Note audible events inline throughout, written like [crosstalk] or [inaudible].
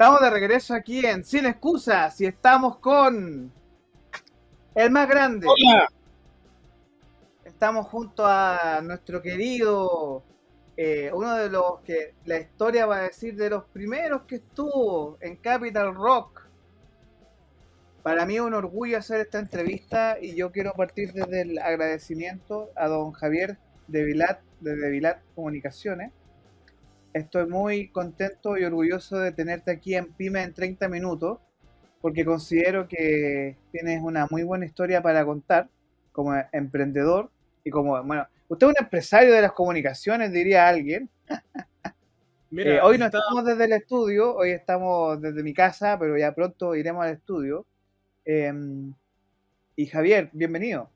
Estamos de regreso aquí en Sin Excusas y estamos con el más grande. Hola. Estamos junto a nuestro querido, eh, uno de los que la historia va a decir de los primeros que estuvo en Capital Rock. Para mí es un orgullo hacer esta entrevista y yo quiero partir desde el agradecimiento a don Javier de Vilat, de Vilat Comunicaciones. Estoy muy contento y orgulloso de tenerte aquí en Pyme en 30 minutos, porque considero que tienes una muy buena historia para contar como emprendedor y como, bueno, usted es un empresario de las comunicaciones, diría alguien. [laughs] Mira, eh, hoy no estamos desde el estudio, hoy estamos desde mi casa, pero ya pronto iremos al estudio. Em, y Javier, bienvenido.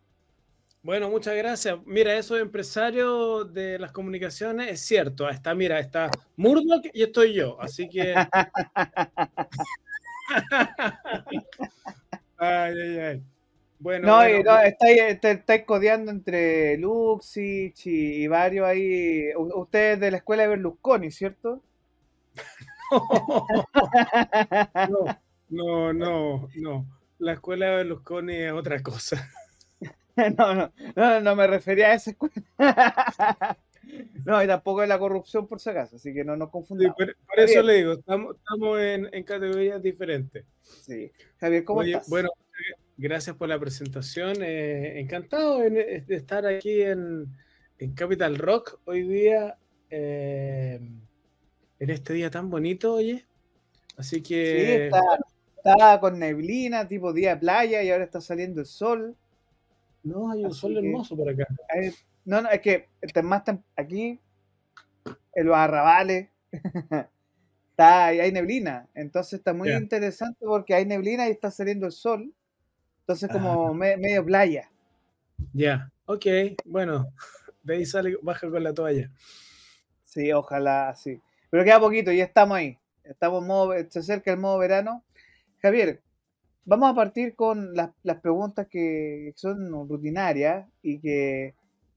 Bueno, muchas gracias. Mira, eso de empresario de las comunicaciones es cierto. Está, mira, está Murdoch y estoy yo. Así que. [laughs] ay, ay, ay. Bueno, no, no estáis, estáis, codeando entre Luxich y, varios ahí. Ustedes de la escuela de Berlusconi, ¿cierto? [laughs] no, no, no. La escuela de Berlusconi es otra cosa. [laughs] No, no, no, no me refería a esa escuela. [laughs] No, y tampoco es la corrupción por si acaso, así que no nos confundamos. por, eso le digo, estamos, en, categorías diferentes. Sí. Javier, ¿cómo estás? Bueno, gracias por la presentación. Eh, encantado de estar aquí en, Capital Rock hoy día, eh, en este día tan bonito, oye. Así que. Sí, está con neblina, tipo día de playa, y ahora está saliendo el sol. No, hay un sol hermoso por acá. no, no, es que más aquí, en los arrabales, [laughs] está, hay neblina. Entonces está muy interesante porque hay neblina y está saliendo el sol. Entonces como ah. medio playa. Ya, ok, bueno, [laughs] de ahí sale, baja con la toalla. Sí, ojalá, sí. Pero queda poquito, ya estamos ahí. Estamos modo, se acerca el modo verano. Javier, Vamos a partir con las, preguntas que son rutinarias y que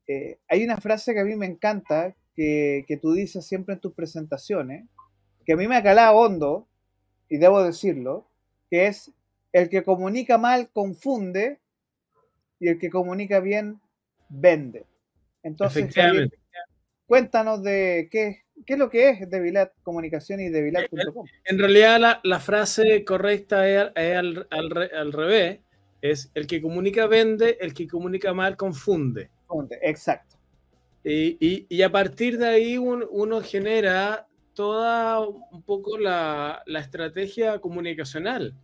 eh, hay una frase que a mí me encanta, que, tú dices siempre en tus presentaciones, que a mí me ha calado hondo, y debo decirlo, que es el que comunica mal confunde y el que comunica bien vende. Entonces, cuéntanos de qué, ¿Qué es lo que es Devilat Comunicación y Devilat.com? En realidad la, frase correcta es, al, al, revés. Es el que comunica vende, el que comunica mal confunde. exacto. Y, y, a partir de ahí uno genera toda un poco la, la, estrategia comunicacional.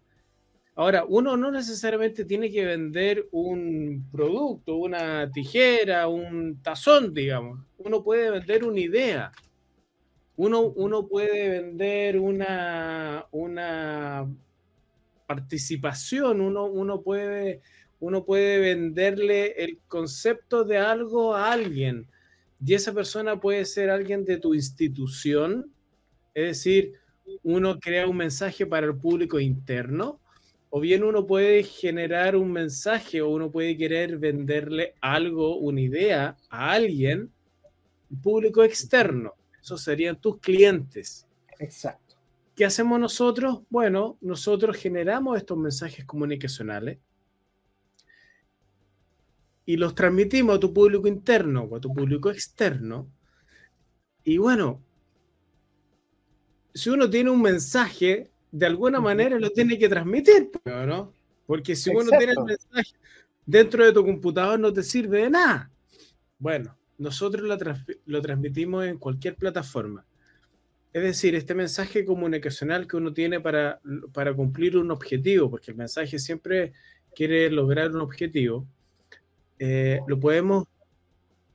Ahora, uno no necesariamente tiene que vender un producto, una tijera, un tazón, digamos. Uno puede vender una idea. Uno, puede vender una, una participación, uno, uno, puede, uno puede venderle el concepto de algo a alguien y esa persona puede ser alguien de tu institución, es decir, uno crea un mensaje para el público interno, o bien uno puede generar un mensaje o uno puede querer venderle algo, una idea a alguien, público externo. Esos serían tus clientes. Exacto. ¿Qué hacemos nosotros? Bueno, nosotros generamos estos mensajes comunicacionales y los transmitimos a tu público interno o a tu público externo. Y bueno, si uno tiene un mensaje, de alguna manera lo tiene que transmitir, ¿no? Porque si uno tiene el mensaje dentro de tu computador no te sirve de nada. Bueno, nosotros lo, transmitimos en cualquier plataforma. Es decir, este mensaje comunicacional que uno tiene para, cumplir un objetivo, porque el mensaje siempre quiere lograr un objetivo, eh, lo podemos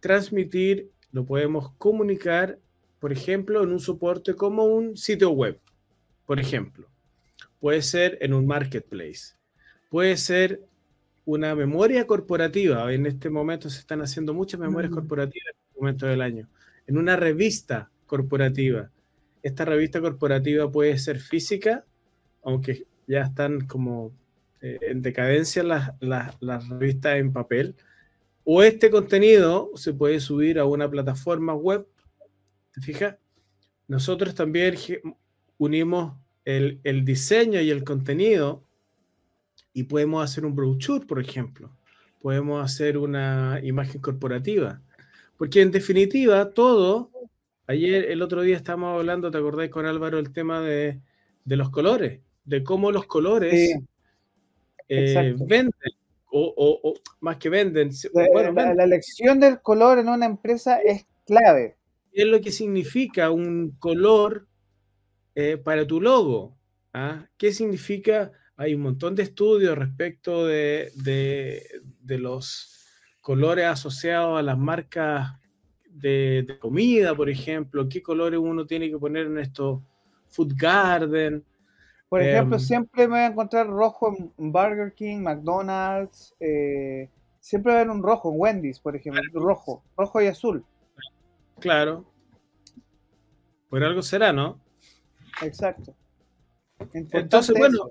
transmitir, lo podemos comunicar, por ejemplo, en un soporte como un sitio web, por ejemplo. Puede ser en un marketplace, puede ser una memoria corporativa. En este momento se están haciendo muchas memorias corporativas en este momento del año. En una revista corporativa. Esta revista corporativa puede ser física, aunque ya están como eh, en decadencia las, las, revistas en papel. O este contenido se puede subir a una plataforma web. ¿Te fijas? Nosotros también unimos el, el diseño y el contenido y podemos hacer un brochure, por ejemplo. Podemos hacer una imagen corporativa. Porque en definitiva, todo, ayer, el otro día estábamos hablando, ¿te acordáis con Álvaro el tema de, de los colores? De cómo los colores eh, venden, o, o, más que venden. Bueno, la, la, elección del color en una empresa es clave. ¿Qué es lo que significa un color eh, para tu logo? ¿Ah? ¿Qué significa? Hay un montón de estudios respecto de, de, de los colores asociados a las marcas de, de, comida, por ejemplo. ¿Qué colores uno tiene que poner en estos food garden? Por ejemplo, eh, siempre me voy a encontrar rojo en Burger King, McDonald's. Eh, siempre va a haber un rojo en Wendy's, por ejemplo. Rojo, rojo y azul. Claro. Por algo será, ¿no? Exacto. Entonces, bueno,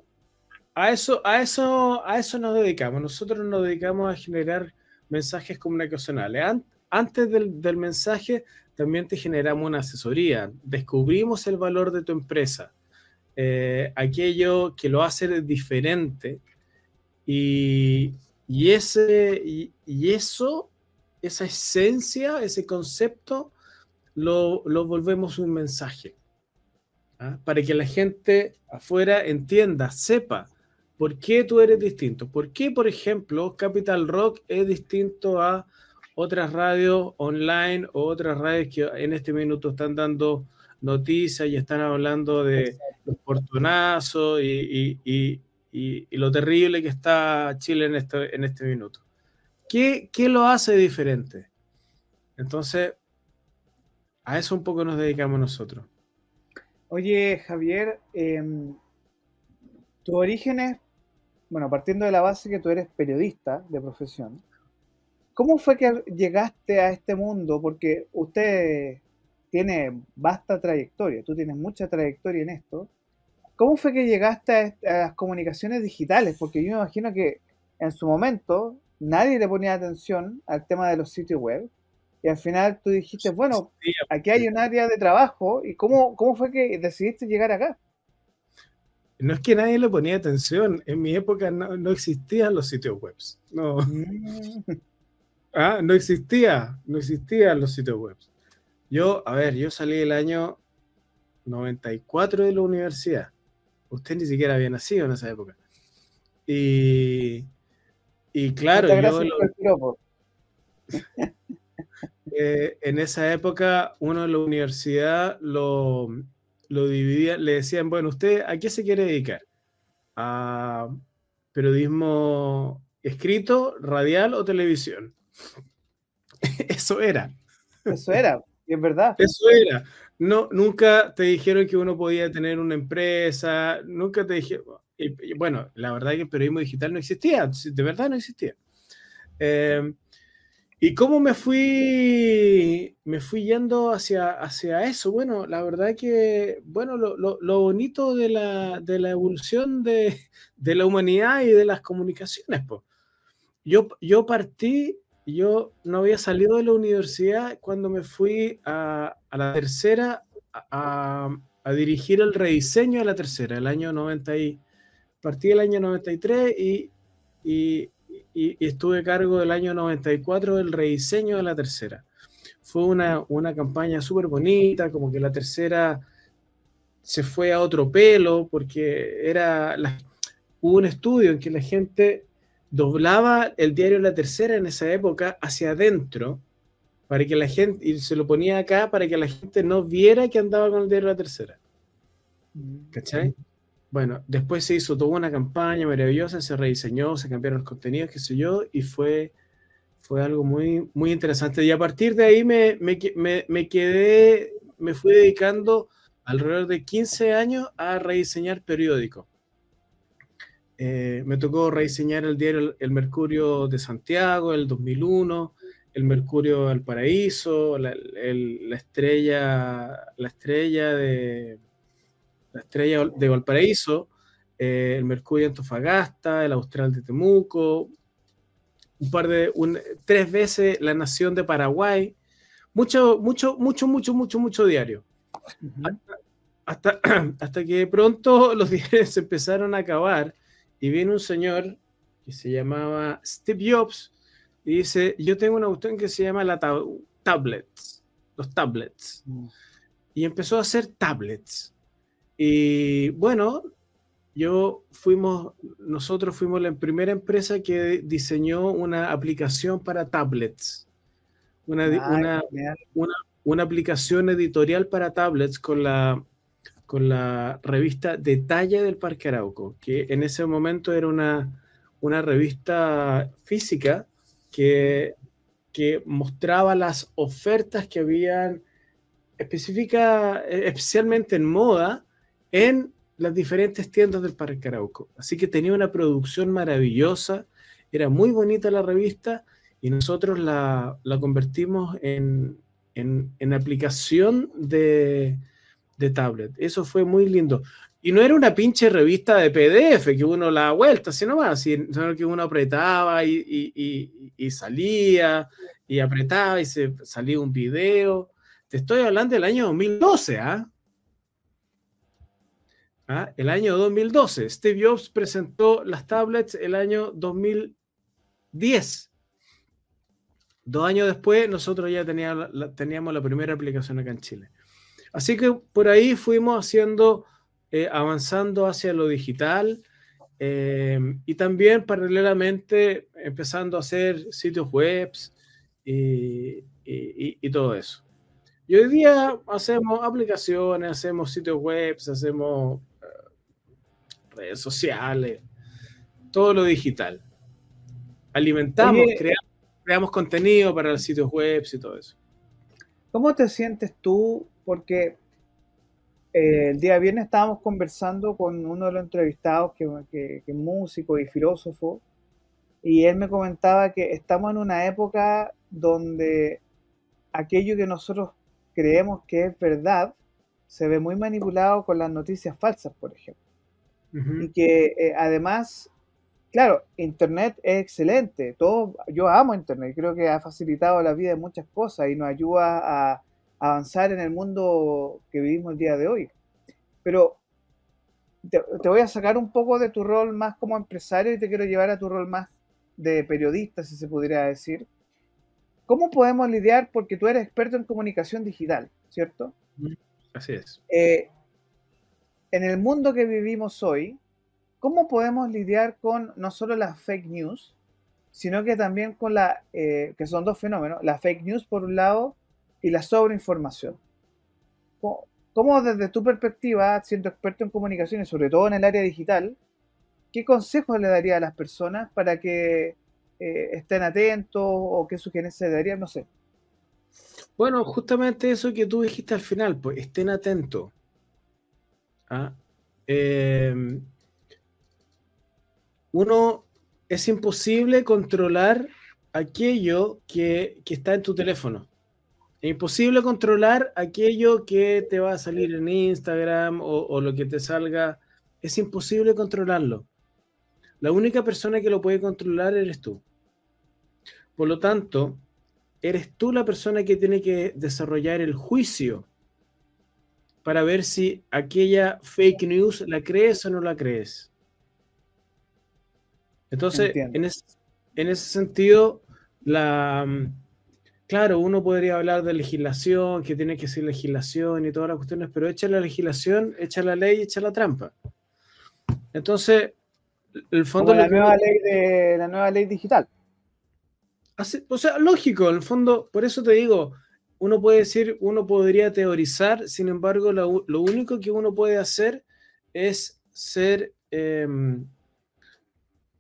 a eso, a eso, a eso nos dedicamos. Nosotros nos dedicamos a generar mensajes comunicacionales. Antes del, del mensaje, también te generamos una asesoría. Descubrimos el valor de tu empresa eh, aquello que lo hace diferente y, y ese, y, eso, esa esencia, ese concepto, lo, lo volvemos un mensaje. ¿ah? Para que la gente afuera entienda, sepa por qué tú eres distinto. ¿Por qué, por ejemplo, Capital Rock es distinto a otras radios online o otras radios que en este minuto están dando noticias y están hablando de los portonazos y, y, y, y, lo terrible que está Chile en este, en este minuto. ¿Qué, ¿Qué, lo hace diferente? Entonces, a eso un poco nos dedicamos nosotros. Oye, Javier, eh, tu origen es, bueno, partiendo de la base que tú eres periodista de profesión, ¿cómo fue que llegaste a este mundo? Porque usted tiene vasta trayectoria, tú tienes mucha trayectoria en esto. ¿Cómo fue que llegaste a, las comunicaciones digitales? Porque yo me imagino que en su momento nadie le ponía atención al tema de los sitios web y al final tú dijiste, bueno, aquí hay un área de trabajo y ¿cómo, cómo fue que decidiste llegar acá? No es que nadie le ponía atención, en mi época no, no existían los sitios web. No. Mm. ah, no existía, no existían los sitios web. Yo, a ver, yo salí el año 94 de la universidad. Usted ni siquiera había nacido en esa época. Y, y claro, yo lo, [laughs] eh, en esa época uno de la universidad lo, lo dividía, le decían, bueno, ¿usted a qué se quiere dedicar? ¿A periodismo escrito, radial o televisión? [laughs] Eso era. Eso era. Y es verdad. Eso era. No, nunca te dijeron que uno podía tener una empresa, nunca te dijeron. bueno, la verdad es que el periodismo digital no existía, de verdad no existía. Eh, ¿Y cómo me fui, me fui yendo hacia, hacia eso? Bueno, la verdad que, bueno, lo, lo, bonito de la, de la evolución de, de, la humanidad y de las comunicaciones, pues. Yo, yo partí yo no había salido de la universidad cuando me fui a, a la tercera a, a, dirigir el rediseño de la tercera, el año 90 y, partí el año 93 y, y, y, estuve a cargo del año 94 del rediseño de la tercera. Fue una, una campaña súper bonita, como que la tercera se fue a otro pelo, porque era la, hubo un estudio en que la gente doblaba el diario La Tercera en esa época hacia adentro para que la gente, y se lo ponía acá para que la gente no viera que andaba con el diario La Tercera. ¿Cachai? Bueno, después se hizo toda una campaña maravillosa, se rediseñó, se cambiaron los contenidos, qué sé yo, y fue, fue algo muy, muy interesante. Y a partir de ahí me, me, me, me quedé, me fui dedicando alrededor de 15 años a rediseñar periódicos. Eh, me tocó rediseñar el diario El Mercurio de Santiago, el 2001, el Mercurio del Paraíso, la, el, la estrella, la estrella de la estrella de Valparaíso, eh, el Mercurio de Antofagasta, el Austral de Temuco, un par de, un, tres veces la Nación de Paraguay, mucho, mucho, mucho, mucho, mucho, mucho diario. Hasta, [clears throat] hasta que pronto [laughs] los diarios se empezaron a acabar y viene un señor que se llamaba Steve Jobs y dice, yo tengo una cuestión que se llama la tablets, los tablets. Mm. Y empezó a hacer tablets. Y bueno, yo fuimos, nosotros fuimos la primera empresa que diseñó una aplicación para tablets. Una, una, una, una, aplicación editorial para tablets con la, con la revista Detalle del Parque Arauco, que en ese momento era una, una revista física que, que mostraba las ofertas que habían específica, especialmente en moda, en las diferentes tiendas del Parque Arauco. Así que tenía una producción maravillosa, era muy bonita la revista y nosotros la, convertimos en, en, aplicación de, de, tablet. Eso fue muy lindo. Y no era una pinche revista de PDF que uno la vuelta, sino más, sino que uno apretaba y, y, salía y apretaba y se salía un video. Te estoy hablando del año 2012, ¿ah? ¿Ah? El año 2012. Steve Jobs presentó las tablets el año 2010. Dos años después, nosotros ya teníamos la, teníamos la primera aplicación acá en Chile. Así que por ahí fuimos haciendo, eh, avanzando hacia lo digital eh, y también paralelamente empezando a hacer sitios web y, y todo eso. Y hoy día hacemos aplicaciones, hacemos sitios web, hacemos redes sociales, todo lo digital. Alimentamos, creamos, contenido para los sitios web y todo eso. ¿Cómo te sientes tú? Porque eh, el día viernes estábamos conversando con uno de los entrevistados que, que, que, es músico y filósofo, y él me comentaba que estamos en una época donde aquello que nosotros creemos que es verdad se ve muy manipulado con las noticias falsas, por ejemplo y que eh, además, claro, Internet es excelente, todo, yo amo Internet, creo que ha facilitado la vida de muchas cosas y nos ayuda a avanzar en el mundo que vivimos el día de hoy. Pero te, voy a sacar un poco de tu rol más como empresario y te quiero llevar a tu rol más de periodista, si se pudiera decir. ¿Cómo podemos lidiar? Porque tú eres experto en comunicación digital, ¿cierto? Así es. Eh, en el mundo que vivimos hoy, ¿cómo podemos lidiar con no solo las fake news, sino que también con la, eh, que son dos fenómenos, la fake news por un lado y la sobreinformación? ¿Cómo, desde tu perspectiva, siendo experto en comunicación y sobre todo en el área digital, qué consejos le daría a las personas para que eh, estén atentos o qué sugerencias le darías? No sé. Bueno, justamente eso que tú dijiste al final, pues estén atentos. ¿Ah? Em, uno es imposible controlar aquello que, está en tu teléfono. Es imposible controlar aquello que te va a salir en Instagram o, o, lo que te salga. Es imposible controlarlo. La única persona que lo puede controlar eres tú. Por lo tanto, eres tú la persona que tiene que desarrollar el juicio para ver si aquella fake news la crees o no la crees. Entonces, en, ese sentido, la, mm, claro, uno podría hablar de legislación, que tiene que ser legislación y todas las cuestiones, pero echa la legislación, echa la ley, echa la trampa. Entonces, el fondo... la, nueva ley de, la nueva ley digital. o sea, lógico, en el fondo, por eso te digo, uno puede decir, uno podría teorizar, sin embargo, lo, único que uno puede hacer es ser, em,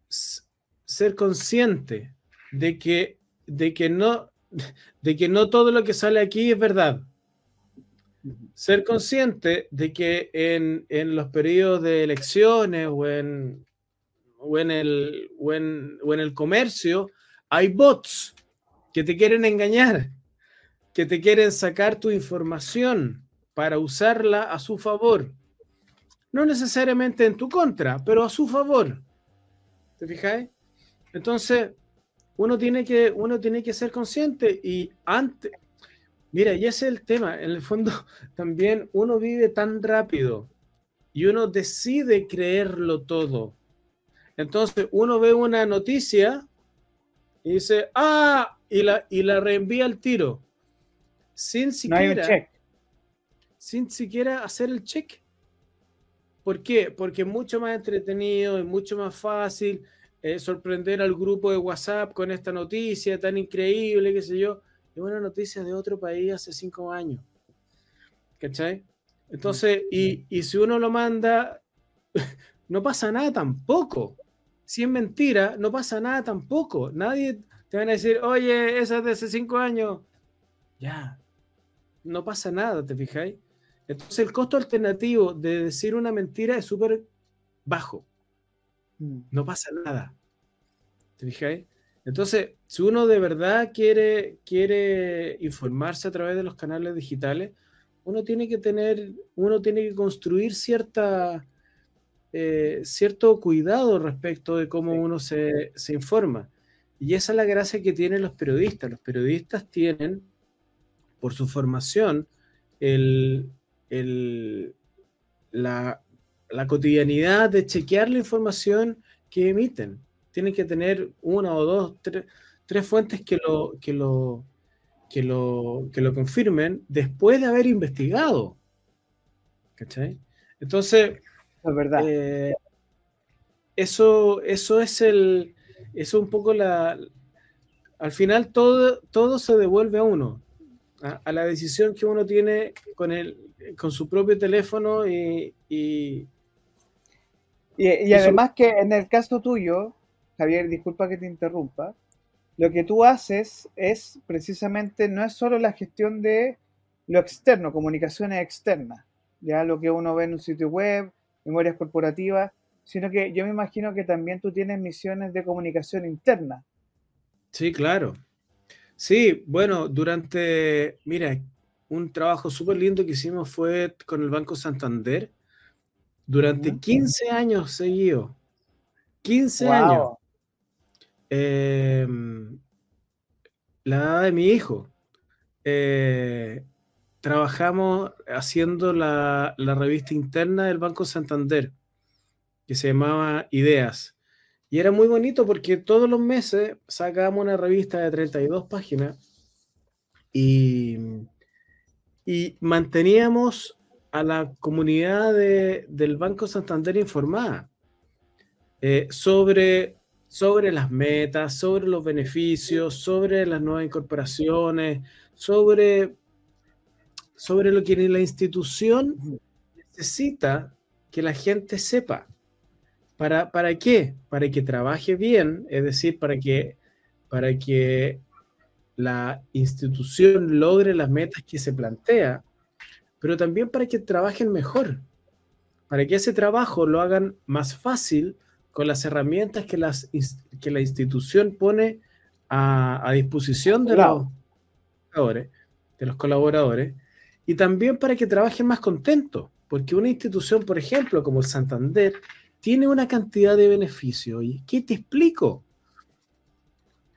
ser consciente de que, de, que no, de que no todo lo que sale aquí es verdad. Ser consciente de que en, los periodos de elecciones o en, o en, el, o en el comercio hay bots que te quieren engañar que te quieren sacar tu información para usarla a su favor. No necesariamente en tu contra, pero a su favor. ¿Te fijáis? Entonces, uno tiene que, uno tiene que ser consciente y antes, Mira, y ese es el tema. En el fondo, [laughs] también uno vive tan rápido y uno decide creerlo todo. Entonces, uno ve una noticia y dice, ah, y la, y la reenvía al tiro. Sin siquiera, sin siquiera hacer el check. ¿Por qué? Porque es mucho más entretenido, es mucho más fácil eh, sorprender al grupo de WhatsApp con esta noticia tan increíble, qué sé yo. Es una noticia de otro país hace cinco años. ¿Cachai? Entonces, y, y si uno lo manda, [laughs] no pasa nada tampoco. Si es mentira, no pasa nada tampoco. Nadie te va a decir, oye, esa es de hace cinco años. Ya, no pasa nada, ¿te fijáis? Entonces el costo alternativo de decir una mentira es súper bajo. Mm. No pasa nada. ¿Te fijáis? Entonces, si uno de verdad quiere, quiere informarse a través de los canales digitales, uno tiene que tener, uno tiene que construir cierta, eh, cierto cuidado respecto de cómo uno se, se, informa. Y esa es la gracia que tienen los periodistas. Los periodistas tienen, por su formación, el, el, la, la cotidianidad de chequear la información que emiten. Tienen que tener una o dos, tres, tres fuentes que lo, que, lo, que, lo, que lo confirmen después de haber investigado. ¿Cachai? Entonces, es verdad. Eh, eso, eso es el. Eso un poco la. Al final todo, todo se devuelve a uno, a, a la decisión que uno tiene con el, con su propio teléfono y... Y, y, además que en el caso tuyo, Javier, disculpa que te interrumpa, lo que tú haces es precisamente, no es solo la gestión de lo externo, comunicaciones externas, ya lo que uno ve en un sitio web, memorias corporativas, sino que yo me imagino que también tú tienes misiones de comunicación interna. Sí, claro. Sí, bueno, durante, mira, un trabajo súper lindo que hicimos fue con el Banco Santander durante 15 años seguidos. 15 años. Em, la edad de mi hijo. Eh, trabajamos haciendo la, la, revista interna del Banco Santander, que se llamaba Ideas. Y era muy bonito porque todos los meses sacábamos una revista de 32 páginas y manteníamos a la comunidad del Banco Santander informada eh, sobre, sobre las metas, sobre los beneficios, sobre las nuevas incorporaciones, sobre, sobre lo que la institución necesita que la gente sepa. ¿Para, ¿Para qué? Para que trabaje bien, es decir, para que, para que la institución logre las metas que se plantea, pero también para que trabajen mejor, para que ese trabajo lo hagan más fácil con las herramientas que, las, que la institución pone a, disposición de los, de los colaboradores, y también para que trabajen más contentos, porque una institución, por ejemplo, como el Santander, tiene una cantidad de beneficios. ¿Y qué te explico?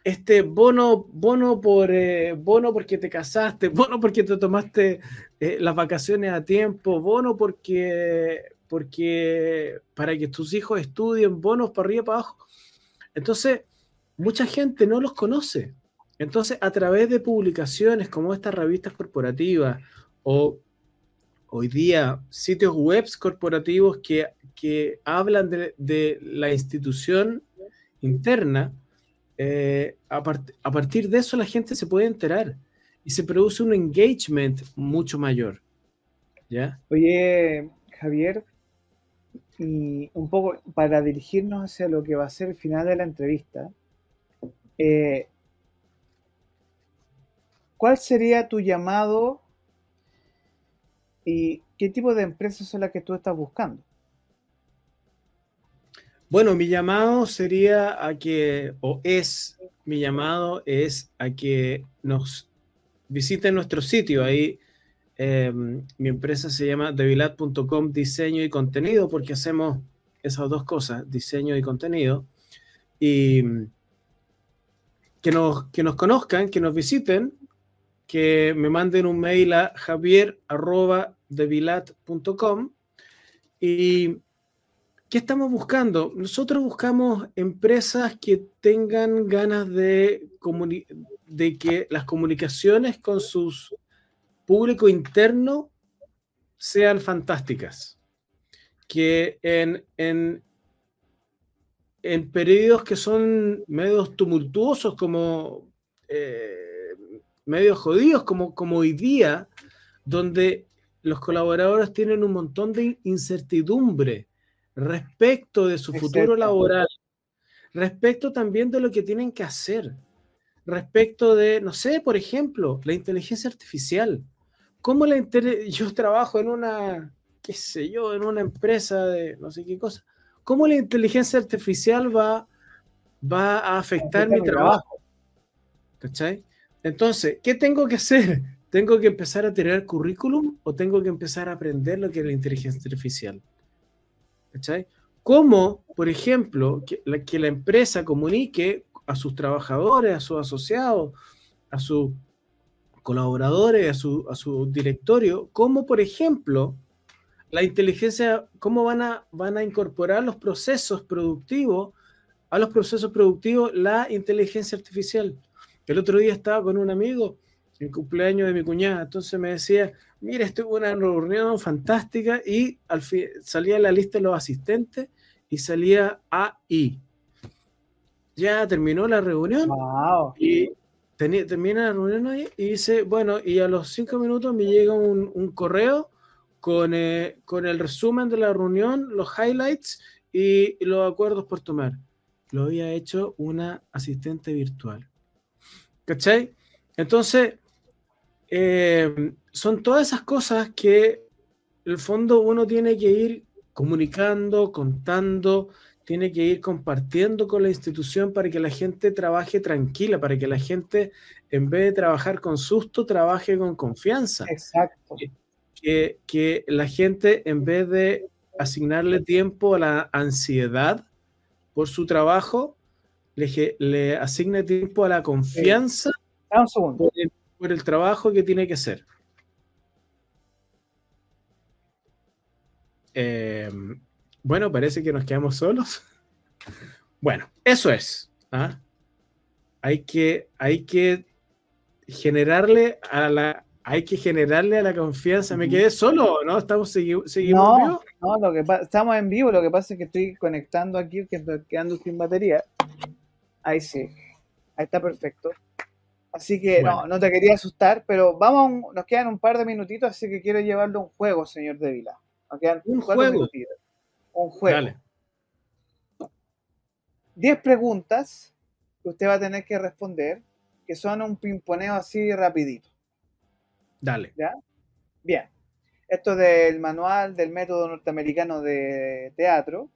este bono, bono por eh, bono porque te casaste, [laughs] bono porque te tomaste eh, las vacaciones a tiempo, bono porque, porque para que tus hijos estudien, bonos para arriba para abajo. Entonces, mucha gente no los conoce. Entonces, a través de publicaciones como estas revistas corporativas o hoy día sitios web corporativos que, que hablan de, la institución interna, eh, a, partir de eso la gente se puede enterar y se produce un engagement mucho mayor. ¿Ya? Oye, Javier, y un poco para dirigirnos hacia lo que va a ser el final de la entrevista, eh, ¿cuál sería tu llamado y qué tipo de empresas son las que tú estás buscando? Bueno, mi llamado sería a que, o es, mi llamado es a que nos visiten nuestro sitio. Ahí em, mi empresa se llama devilat.com diseño y contenido porque hacemos esas dos cosas, diseño y contenido. Y que nos, que nos conozcan, que nos visiten que me manden un mail a javier.devilat.com. ¿Y qué estamos buscando? Nosotros buscamos empresas que tengan ganas de, que las comunicaciones con su público interno sean fantásticas. Que en, en, en periodos que son medios tumultuosos, como eh, medios jodidos, como hoy día, donde los colaboradores tienen un montón de incertidumbre respecto de su futuro laboral, respecto también de lo que tienen que hacer, respecto de, no sé, por ejemplo, la inteligencia artificial. ¿Cómo la [laughs] yo trabajo en una, qué sé yo, en una empresa de no sé qué cosa? ¿Cómo la inteligencia artificial va, va a afectar mi trabajo? ¿Cachai? Entonces, ¿qué tengo que hacer? ¿Tengo que empezar a tirar currículum o tengo que empezar a aprender lo que es la inteligencia artificial? ¿Cachai? ¿Cómo, por ejemplo, que la, que la empresa comunique a sus trabajadores, a sus asociados, a sus colaboradores, a su, a su directorio, cómo, por ejemplo, la inteligencia, cómo van a, van a incorporar los procesos productivos, a los procesos productivos, la inteligencia artificial. El otro día estaba con un amigo, el cumpleaños de mi cuñada, entonces me decía, mira, estuve en una reunión fantástica y al fin salía la lista de los asistentes y salía AI. Ya terminó la reunión y termina la reunión ahí y dice, bueno, y a los cinco minutos me llega un, un correo con, eh, con, el resumen de la reunión, los highlights y, los acuerdos por tomar. Lo había hecho una asistente virtual. ¿Cachai? Entonces, eh, son todas esas cosas que en el fondo uno tiene que ir comunicando, contando, tiene que ir compartiendo con la institución para que la gente trabaje tranquila, para que la gente, en vez de trabajar con susto, trabaje con confianza. Exacto. Que, que la gente, en vez de asignarle tiempo a la ansiedad por su trabajo, le, le asigne tiempo a la confianza por el, por el trabajo que tiene que hacer. Eh, bueno, parece que nos quedamos solos. [laughs] Bueno, eso es. ¿ah? Hay, que, hay que generarle a la hay que generarle a la confianza. ¿Me quedé solo no? ¿Estamos seguimos no, No, lo que estamos en vivo. Lo que pasa es que estoy conectando aquí, que estoy quedando sin batería. Ahí sí. Ahí está perfecto. Así que no, no te quería asustar, pero vamos, nos quedan un par de minutitos, así que quiero llevarlo a un juego, señor De Vila. Nos quedan un juego. Un juego. Dale. 10 preguntas que usted va a tener que responder, que son un pimponeo así rapidito. Dale. ¿Ya? Bien. Esto es del manual del método norteamericano de teatro,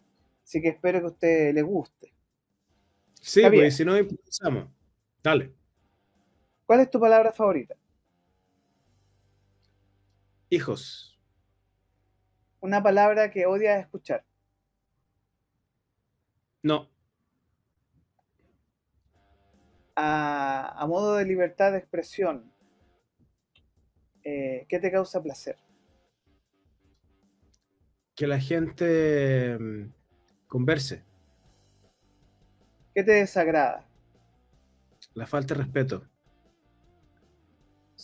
así que espero que a usted le guste. Sí, porque si no empezamos. Dale. ¿Cuál es tu palabra favorita? Hijos. Una palabra que odias escuchar. No. a, modo de libertad de expresión, eh, ¿qué te causa placer? Que la gente mm, converse. ¿Qué te desagrada? La falta de respeto.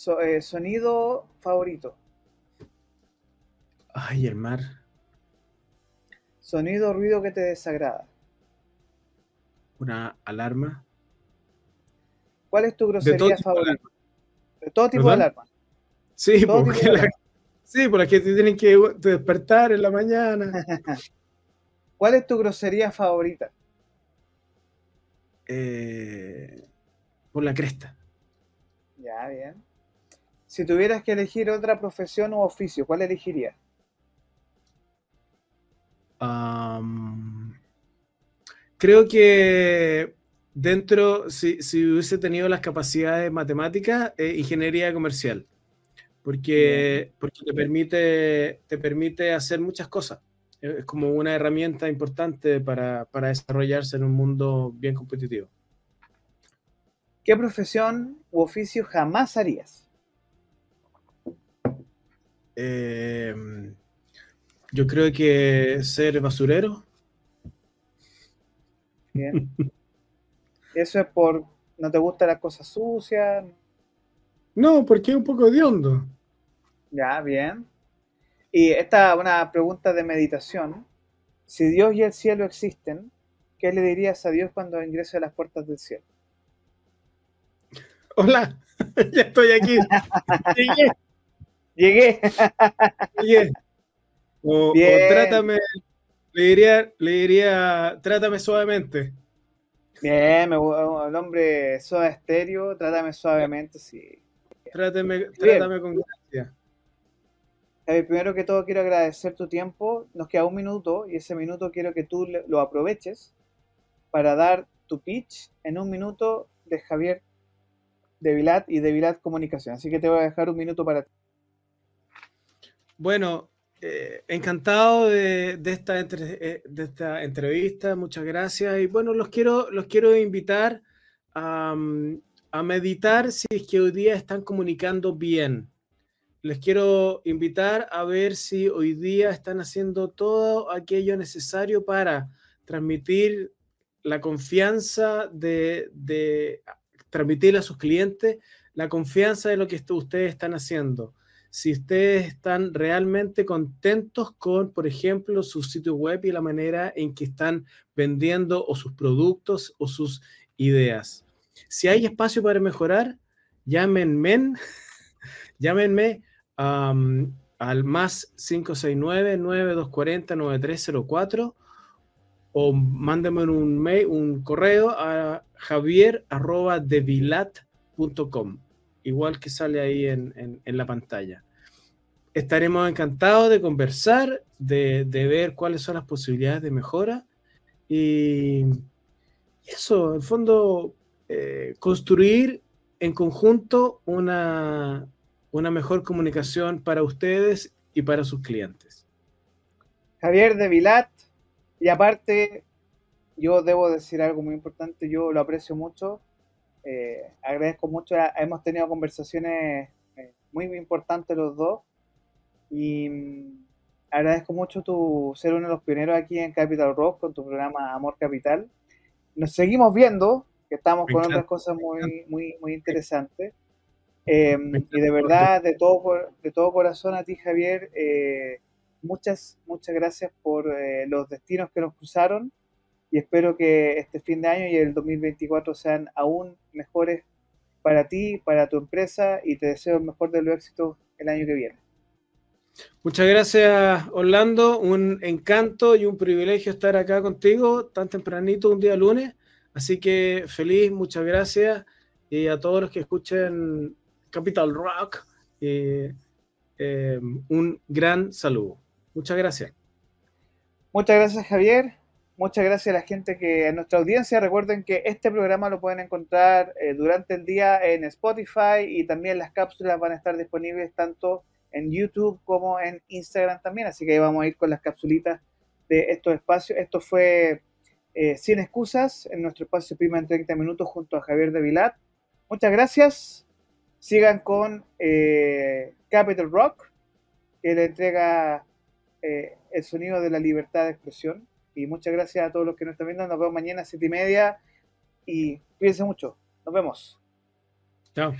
Eh, sonido favorito. Ay, el mar. Sonido o ruido que te desagrada. Una alarma. ¿Cuál es tu grosería favorita? De todo tipo de alarma. Sí, porque la, sí, por que tienen que despertar en la mañana. [laughs] ¿Cuál es tu grosería favorita? Eh, por la cresta. Ya, bien. Si tuvieras que elegir otra profesión o oficio, ¿cuál elegirías? creo que dentro, si, hubiese tenido las capacidades matemáticas, eh, ingeniería comercial, porque, porque te, permite, te permite hacer muchas cosas. Es como una herramienta importante para, para desarrollarse en un mundo bien competitivo. ¿Qué profesión u oficio jamás harías? Eh, yo creo que ser basurero. Bien. [laughs] Eso es por no te gustan las cosas sucias. No, porque es un poco de hondo. Ya, bien. Y esta es una pregunta de meditación. Si Dios y el cielo existen, ¿qué le dirías a Dios cuando ingrese a las puertas del cielo? Hola, [laughs] ya estoy aquí. [laughs] Llegué. Llegué. O, trátame, le diría, le diría, trátame suavemente. Bien, el hombre soda estéreo, trátame suavemente, sí. Trátame, trátame con gracia. primero que todo quiero agradecer tu tiempo. Nos queda un minuto y ese minuto quiero que tú lo aproveches para dar tu pitch en un minuto de Javier de Vilat y de Vilat Comunicación. Así que te voy a dejar un minuto para ti. Bueno, eh, encantado de, esta eh, de esta entrevista, muchas gracias. Y bueno, los quiero, los quiero invitar a, a meditar si es que hoy día están comunicando bien. Les quiero invitar a ver si hoy día están haciendo todo aquello necesario para transmitir la confianza de, de transmitir a sus clientes la confianza de lo que ustedes están haciendo si ustedes están realmente contentos con, por ejemplo, su sitio web y la manera en que están vendiendo o sus productos o sus ideas. Si hay espacio para mejorar, llámenme, [laughs] llámenme al más 569-9240-9304 o mándenme un mail, un correo a javier.devilat.com igual que sale ahí en, la pantalla. Estaremos encantados de conversar, de, ver cuáles son las posibilidades de mejora y eso, en fondo, eh, construir en conjunto una, una mejor comunicación para ustedes y para sus clientes. Javier de Vilat, y aparte, yo debo decir algo muy importante, yo lo aprecio mucho, eh, agradezco mucho, hemos tenido conversaciones eh, muy importantes los dos y mm, agradezco mucho tu ser uno de los pioneros aquí en Capital Rock con tu programa Amor Capital. Nos seguimos viendo, que estamos con otras cosas muy, muy, muy interesantes. Em, y de verdad, de todo, de todo corazón a ti, Javier, eh, muchas, muchas gracias por los destinos que nos cruzaron y espero que este fin de año y el 2024 sean aún mejores para ti, para tu empresa y te deseo el mejor de los éxitos el año que viene. Muchas gracias, Orlando. Un encanto y un privilegio estar acá contigo tan tempranito un día lunes. Así que feliz, muchas gracias. Y a todos los que escuchen Capital Rock, eh, eh, un gran saludo. Muchas gracias. Muchas gracias, Javier. Muchas gracias a la gente que, a nuestra audiencia. Recuerden que este programa lo pueden encontrar eh, durante el día en Spotify y también las cápsulas van a estar disponibles tanto en YouTube como en Instagram también. Así que vamos a ir con las capsulitas de estos espacios. Esto fue eh, Sin Excusas en nuestro espacio Prima en 30 minutos junto a Javier de Vilat. Muchas gracias. Sigan con eh, Capital Rock, que le entrega el sonido de la libertad de expresión. Y muchas gracias a todos los que nos están viendo. Nos vemos mañana a siete y media. Y cuídense mucho. Nos vemos. Chao.